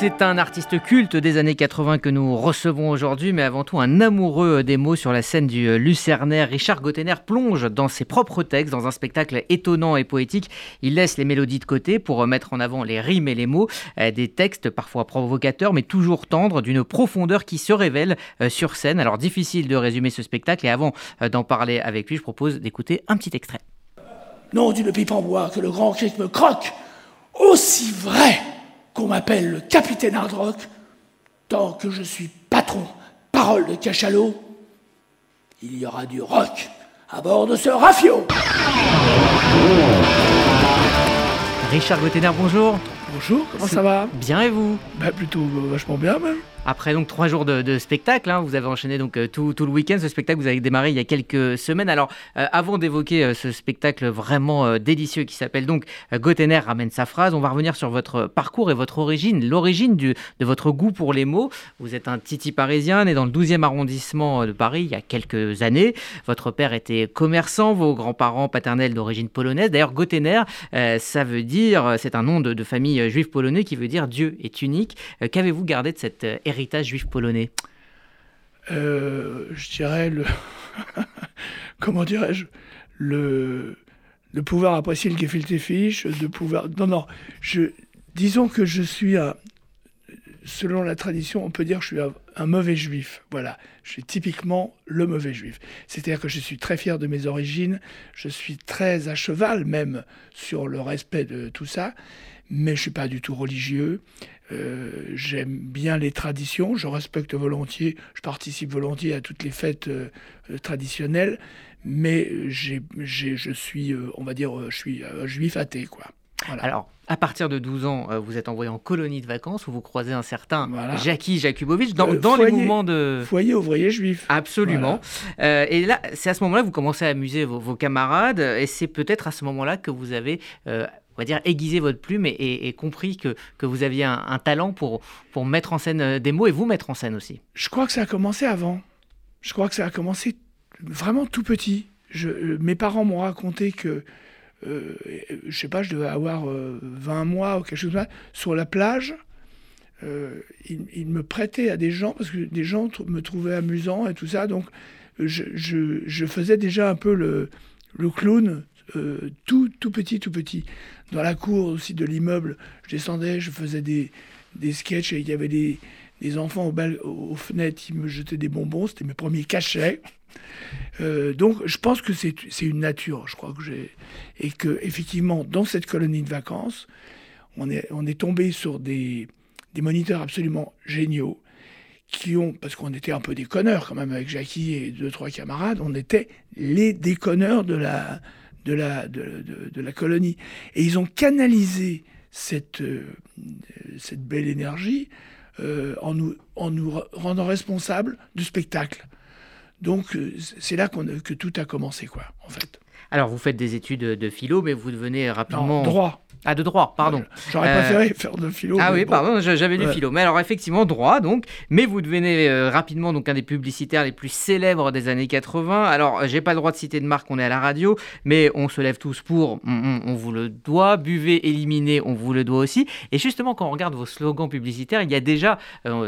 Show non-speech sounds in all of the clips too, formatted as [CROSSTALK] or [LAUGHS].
c'est un artiste culte des années 80 que nous recevons aujourd'hui, mais avant tout un amoureux des mots sur la scène du Lucernaire. Richard Gottener plonge dans ses propres textes, dans un spectacle étonnant et poétique. Il laisse les mélodies de côté pour mettre en avant les rimes et les mots, euh, des textes parfois provocateurs, mais toujours tendres, d'une profondeur qui se révèle euh, sur scène. Alors difficile de résumer ce spectacle, et avant euh, d'en parler avec lui, je propose d'écouter un petit extrait. Non d'une pipe en bois que le grand cric me croque, aussi vrai qu'on m'appelle le capitaine Hardrock, tant que je suis patron, parole de cachalot, il y aura du rock à bord de ce rafio. Richard Gottener, bonjour. Bonjour, comment ça va? Bien et vous? Bah plutôt euh, vachement bien même. Après donc trois jours de, spectacle, hein, vous avez enchaîné donc euh, tout, le week-end. Ce spectacle vous avez démarré il y a quelques semaines. Alors euh, avant d'évoquer euh, ce spectacle vraiment délicieux qui s'appelle donc Gottener ramène sa phrase, on va revenir sur votre parcours et votre origine, l'origine de votre goût pour les mots. Vous êtes un titi parisien né dans le 12e arrondissement de Paris il y a quelques années. Votre père était commerçant, vos grands-parents paternels d'origine polonaise. D'ailleurs Gottener, ça veut dire, c'est un nom de, famille juive polonais qui veut dire Dieu est unique. Qu'avez-vous gardé de cette héritage juif polonais euh, Je dirais le. [LAUGHS] Comment dirais-je le, pouvoir apprécier le gefilte fiche, de pouvoir. Non, non. Je, disons que je suis un. Selon la tradition, on peut dire que je suis un, mauvais juif. Voilà, je suis typiquement le mauvais juif. C'est-à-dire que je suis très fier de mes origines, je suis très à cheval même sur le respect de tout ça, mais je suis pas du tout religieux. Euh, j'aime bien les traditions, je respecte volontiers, je participe volontiers à toutes les fêtes euh, euh, traditionnelles, mais je suis, on va dire, je suis juif athée, quoi. Alors, à partir de 12 ans, vous êtes envoyé en colonie de vacances où vous croisez un certain Jackie Jakubowicz dans, les mouvements de... Foyer ouvrier juif. Absolument. et là, c'est à ce moment-là que vous commencez à amuser vos, camarades et c'est peut-être à ce moment-là que vous avez on va dire, aiguiser votre plume et, compris que, que, vous aviez un, talent pour, pour mettre en scène euh, des mots et vous mettre en scène aussi Je crois que ça a commencé avant. Je crois que ça a commencé vraiment tout petit. Je, euh, mes parents m'ont raconté que, euh, je sais pas, je devais avoir 20 mois ou quelque chose comme ça, sur la plage. ils, me prêtaient à des gens parce que des gens me trouvaient amusant et tout ça. Donc, je, faisais déjà un peu le, clown euh, tout, tout petit, tout petit. Dans la cour aussi de l'immeuble, je descendais, je faisais des, des sketchs et il y avait des, des enfants aux, aux, fenêtres, ils me jetaient des bonbons, c'était mes premiers cachets. Euh, donc je pense que c'est une nature, je crois que j'ai. Et que effectivement, dans cette colonie de vacances, on est, tombé sur des, moniteurs absolument géniaux qui ont, parce qu'on était un peu des connards quand même avec Jackie et deux, trois camarades, on était les déconneurs de la, colonie. Et ils ont canalisé cette, euh, belle énergie euh, en nous rendant responsables du spectacle. Donc euh, c'est là que tout a commencé, quoi, en fait. Alors vous faites des études de philo, mais vous devenez rapidement... droit. Ah, de droit, pardon. J'aurais préféré faire de philo. Ah oui, pardon, j'avais du philo. Mais alors, effectivement, droit, donc. Mais vous devenez rapidement donc un des publicitaires les plus célèbres des années 80. Alors, j'ai pas le droit de citer de marque, on est à la radio, mais on se lève tous pour, on, vous le doit. Buvez, éliminez, on vous le doit aussi. Et justement, quand on regarde vos slogans publicitaires, il y a déjà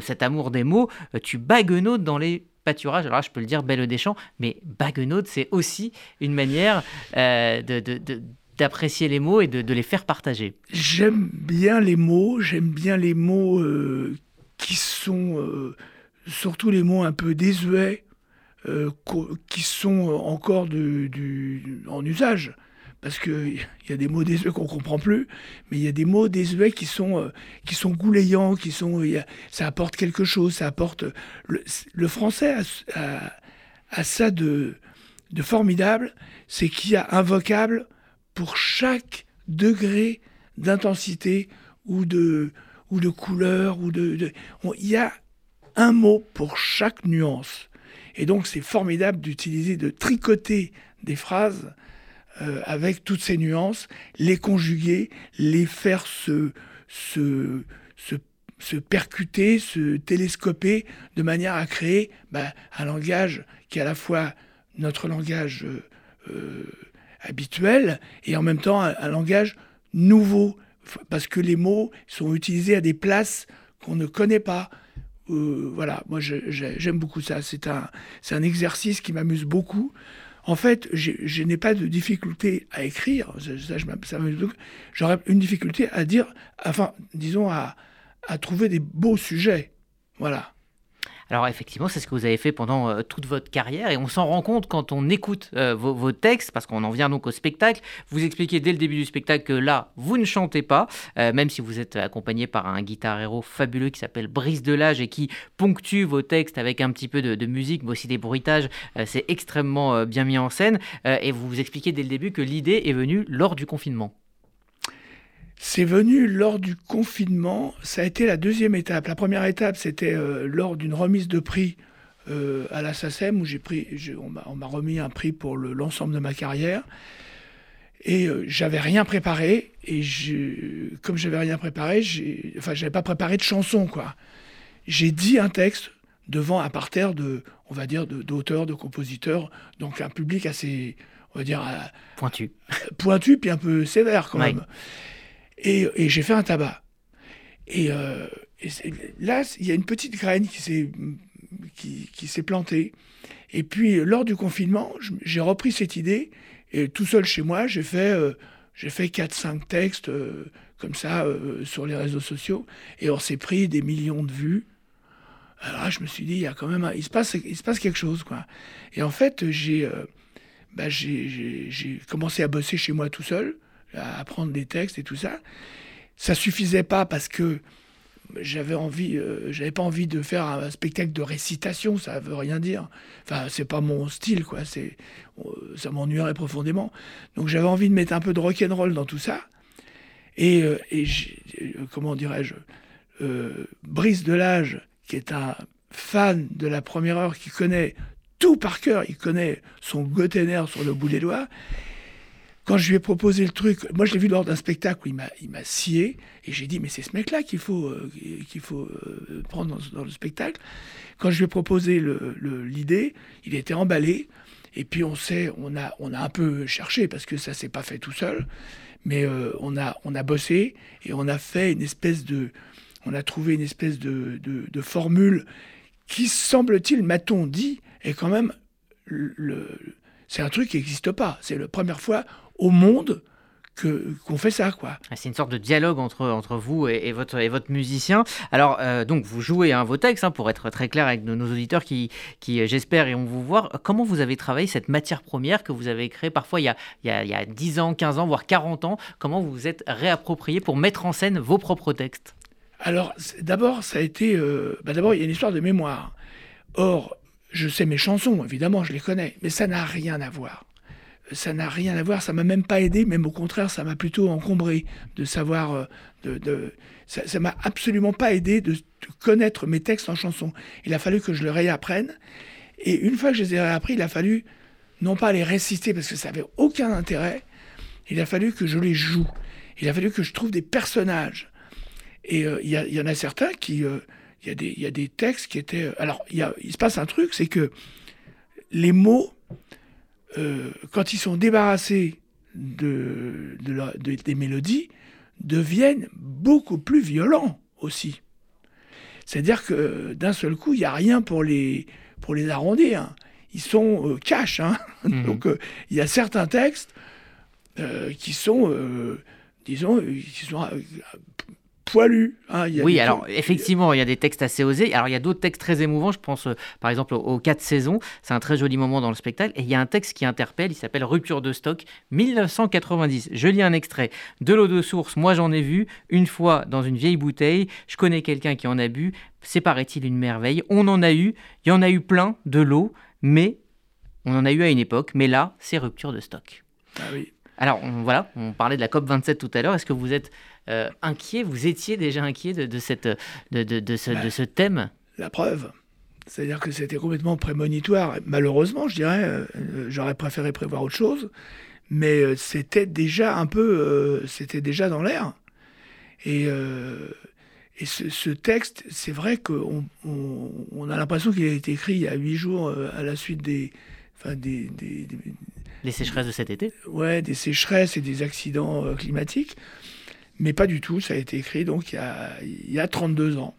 cet amour des mots. tu baguenautes dans les pâturages. Alors là, je peux le dire, Belle des Champs, mais baguenaute, c'est aussi une manière de, de d'apprécier les mots et de, les faire partager J'aime bien les mots, j'aime bien les mots euh, qui sont euh, surtout les mots un peu désuets, euh, qui sont encore en usage. Parce qu'il y a des mots désuets qu'on ne comprend plus, mais il y a des mots désuets qui sont, qui sont goulayants, qui sont, ça apporte quelque chose, ça apporte... Le, français a, ça de, de formidable, c'est qu'il y a un vocable pour chaque degré d'intensité ou de, ou de couleur. Ou de, il y a un mot pour chaque nuance. Et donc c'est formidable d'utiliser, de tricoter des phrases euh, avec toutes ces nuances, les conjuguer, les faire se, se, se, percuter, se télescoper, de manière à créer bah, un langage qui est à la fois notre langage euh, euh, habituel et en même temps un, langage nouveau, parce que les mots sont utilisés à des places qu'on ne connaît pas. voilà, moi j'aime beaucoup ça. C'est un, un exercice qui m'amuse beaucoup. En fait, je n'ai pas de difficulté à écrire. Ça, J'aurais une difficulté à dire, enfin, disons, à trouver des beaux sujets. Voilà. Alors effectivement, c'est ce que vous avez fait pendant euh, toute votre carrière et on s'en rend compte quand on écoute euh, vos, textes, parce qu'on en vient donc au spectacle. Vous expliquez dès le début du spectacle que là, vous ne chantez pas, euh, même si vous êtes accompagné par un guitar héros fabuleux qui s'appelle Brice Delage et qui ponctue vos textes avec un petit peu de, musique, mais aussi des bruitages. c'est extrêmement bien mis en scène et vous vous expliquez dès le début que l'idée est venue lors du confinement. C'est venu lors du confinement, ça a été la deuxième étape. La première étape, c'était euh, lors d'une remise de prix euh, à la SACEM, où j'ai pris, on m'a remis un prix pour l'ensemble de ma carrière. Et euh, j'avais rien préparé, et je, comme j'avais rien préparé, enfin, j'avais pas préparé de chanson, quoi. J'ai dit un texte devant un parterre de, on va dire, d'auteurs, de, compositeurs, donc un public assez, on va dire, pointu, pointu, puis un peu sévère quand même. Et, j'ai fait un tabac. Et, euh, là, il y a une petite graine qui s'est, qui, s'est plantée. Et puis, lors du confinement, j'ai repris cette idée. Et tout seul chez moi, j'ai fait, euh, j'ai fait 4-5 textes euh, comme ça sur les réseaux sociaux. Et on s'est pris des millions de vues. Alors là, je me suis dit, il y a quand même il, se passe, il se passe quelque chose. Quoi. Et en fait, j'ai, bah, j'ai commencé à bosser chez moi tout seul à apprendre des textes et tout ça. Ça suffisait pas parce que j'avais envie, euh, j'avais pas envie de faire un spectacle de récitation, ça veut rien dire. Enfin, c'est pas mon style, quoi. C'est, euh, ça m'ennuierait profondément. Donc j'avais envie de mettre un peu de rock and roll dans tout ça. Et, euh, et comment dirais-je, Brice Delage, qui est un fan de la première heure, qui connaît tout par cœur, il connaît son Gotener sur le bout des doigts, quand je lui ai proposé le truc, moi je l'ai vu lors d'un spectacle où il m'a, scié, et j'ai dit, mais c'est ce mec-là qu'il faut, euh, qu'il faut euh, prendre dans, le spectacle. Quand je lui ai proposé l'idée, il était emballé, et puis on sait, on a, on a un peu cherché, parce que ça s'est pas fait tout seul, mais euh, on, a, on a bossé, et on a fait une espèce de... On a trouvé une espèce de, de, formule qui, semble-t-il, m'a-t-on dit, est quand même le, c'est un truc qui n'existe pas. C'est la première fois au monde que qu'on fait ça quoi. Ah, c'est une sorte de dialogue entre entre vous et, votre et votre musicien. Alors euh, donc vous jouez un vos textes hein, pour être très clair avec nos, auditeurs qui qui euh, j'espère iront vous voir. Comment vous avez travaillé cette matière première que vous avez créée parfois il y a il y a, il y a 10 ans, 15 ans, voire 40 ans? Comment vous vous êtes réapproprié pour mettre en scène vos propres textes? Alors d'abord ça a été euh, bah, d'abord il y a une histoire de mémoire. Or je sais mes chansons évidemment je les connais mais ça n'a rien à voir ça n'a rien à voir, ça m'a même pas aidé, même au contraire, ça m'a plutôt encombré de savoir, euh, de, ça m'a absolument pas aidé de, connaître mes textes en chanson. Il a fallu que je le réapprenne, et une fois que je les ai réappris, il a fallu non pas les réciter parce que ça avait aucun intérêt, il a fallu que je les joue, il a fallu que je trouve des personnages. Et euh, il y, en a certains qui, euh, il y, y, a des textes qui étaient, alors il, il se passe un truc, c'est que les mots euh, quand ils sont débarrassés de, des mélodies, deviennent beaucoup plus violents aussi. C'est-à-dire que d'un seul coup, il n'y a rien pour les, pour les arrondir. Ils sont euh, cash. Hein. [LAUGHS] Mhm. Donc euh, il y a certains textes qui sont, disons, qui sont poilu. Hein, oui, alors effectivement, il y a des textes assez osés. Alors il y a d'autres textes très émouvants. Je pense euh, par exemple aux quatre saisons. C'est un très joli moment dans le spectacle. Et il y a un texte qui interpelle. Il s'appelle Rupture de stock 1990. Je lis un extrait. De l'eau de source, moi j'en ai vu une fois dans une vieille bouteille. Je connais quelqu'un qui en a bu. C'est paraît-il une merveille? On en a eu. Il y en a eu plein de l'eau, mais on en a eu à une époque. Mais là, c'est rupture de stock. Ah oui. Alors voilà, on parlait de la COP 27 tout à l'heure. Est-ce que vous êtes euh, inquiet, vous étiez déjà inquiet de, cette, de, de, ce, de, ce, thème? La preuve. C'est-à-dire que c'était complètement prémonitoire. Malheureusement, je dirais, euh, j'aurais préféré prévoir autre chose, mais euh, c'était déjà un peu, c'était déjà dans l'air. Et, et ce, texte, c'est vrai qu'on on, a l'impression qu'il a été écrit il y a huit jours à la suite des, enfin des, des, les sécheresses de cet été? Ouais, des sécheresses et des accidents climatiques. Mais pas du tout, ça a été écrit donc il y a, il y a 32 ans.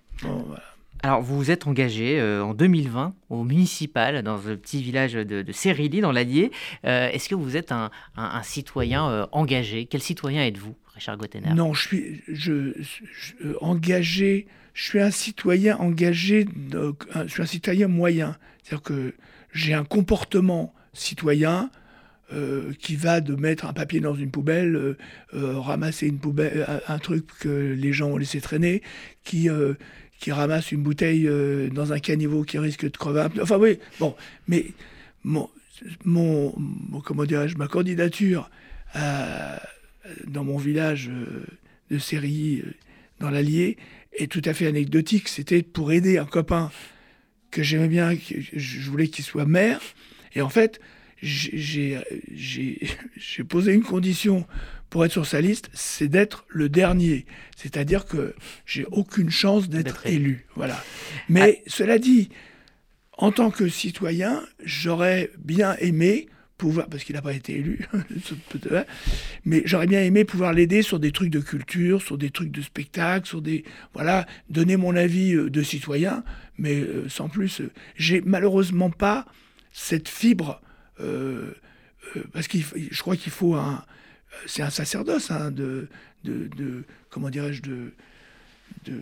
Alors, vous vous êtes engagé en 2020 au municipal, dans le petit village de, de dans l'Allier. Est-ce que vous êtes un, citoyen engagé? Quel citoyen êtes-vous, Richard Gottener Non, je suis je, engagé. Je suis un citoyen engagé. je suis un citoyen moyen. C'est-à-dire que j'ai un comportement citoyen euh, qui va de mettre un papier dans une poubelle, euh, euh, ramasser une poubelle, un, truc que les gens ont laissé traîner, qui, qui ramasse une bouteille dans un caniveau qui risque de crever. Enfin oui, bon, mais mon, mon, comment dirais-je, ma candidature dans mon village de Série, dans l'Allier, est tout à fait anecdotique. C'était pour aider un copain que j'aimais bien, que je voulais qu'il soit maire. Et en fait, [LAUGHS] j'ai posé une condition pour être sur sa liste, c'est d'être le dernier. C'est-à-dire que j'ai aucune chance d'être élu. Voilà. Mais ah. cela dit, en tant que citoyen, j'aurais bien aimé pouvoir, parce qu'il n'a pas été élu, [LAUGHS] mais j'aurais bien aimé pouvoir l'aider sur des trucs de culture, sur des trucs de spectacle, sur des, voilà, donner mon avis euh, de citoyen, mais euh, sans plus. J'ai malheureusement pas cette fibre euh, euh, parce que je crois qu'il faut un, c'est un sacerdoce hein, de, de, comment dirais-je, de, de,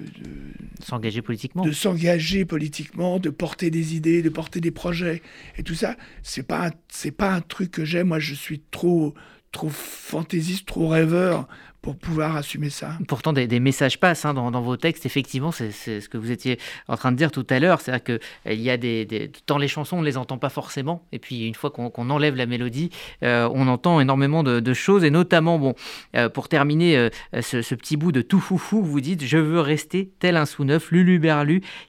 s'engager politiquement, de s'engager politiquement, de porter des idées, de porter des projets et tout ça. C'est pas c'est pas un truc que j'aime. Moi, je suis trop trop fantaisiste, trop rêveur pour pouvoir assumer ça. Pourtant, des, messages passent hein, dans, vos textes. Effectivement, c'est ce que vous étiez en train de dire tout à l'heure. C'est-à-dire qu'il euh, y a des, Dans les chansons, on ne les entend pas forcément. Et puis, une fois qu'on enlève la mélodie, euh, on entend énormément de, choses. Et notamment, bon, euh, pour terminer ce, petit bout de tout foufou, vous dites Je veux rester tel un sous-neuf, Lulu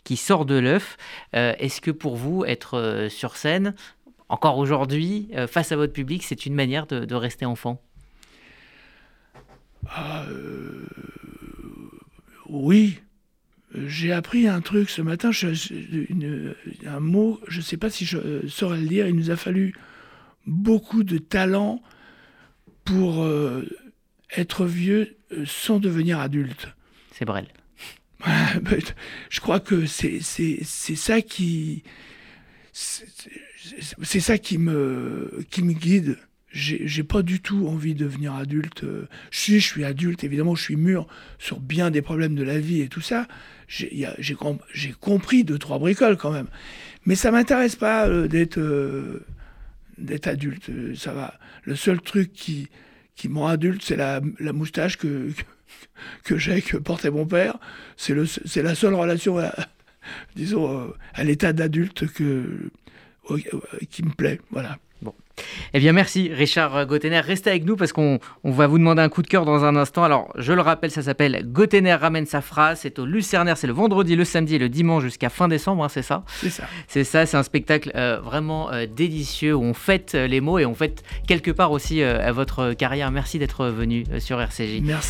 qui sort de l'œuf. Est-ce que pour vous, être sur scène, encore aujourd'hui, face à votre public, c'est une manière de rester enfant? Ah, euh, oui, j'ai appris un truc ce matin, un mot, je ne sais pas si je saurais le dire, il nous a fallu beaucoup de talent pour euh, être vieux euh, sans devenir adulte. C'est Brel. [LAUGHS] je crois que c'est ça qui c'est ça qui me qui me guide j'ai pas du tout envie de devenir adulte. Je suis, je suis adulte, évidemment, je suis mûr sur bien des problèmes de la vie et tout ça. J'ai compris deux, trois bricoles quand même. Mais ça m'intéresse pas euh, d'être euh, adulte. Ça va. Le seul truc qui, qui me rend adulte, c'est la, la, moustache que, que j'ai, que portait mon père. C'est la seule relation, à, disons, euh, à l'état d'adulte qui me plaît. Voilà. Eh bien, merci Richard Gottener. Restez avec nous parce qu'on va vous demander un coup de cœur dans un instant. Alors, je le rappelle, ça s'appelle Gottener ramène sa phrase. C'est au Lucernaire, c'est le vendredi, le samedi et le dimanche jusqu'à fin décembre, hein, c'est ça C'est ça. C'est ça, c'est un spectacle euh, vraiment euh, délicieux où on fête euh, les mots et on fête quelque part aussi votre carrière. Merci d'être venu sur RCJ. Merci.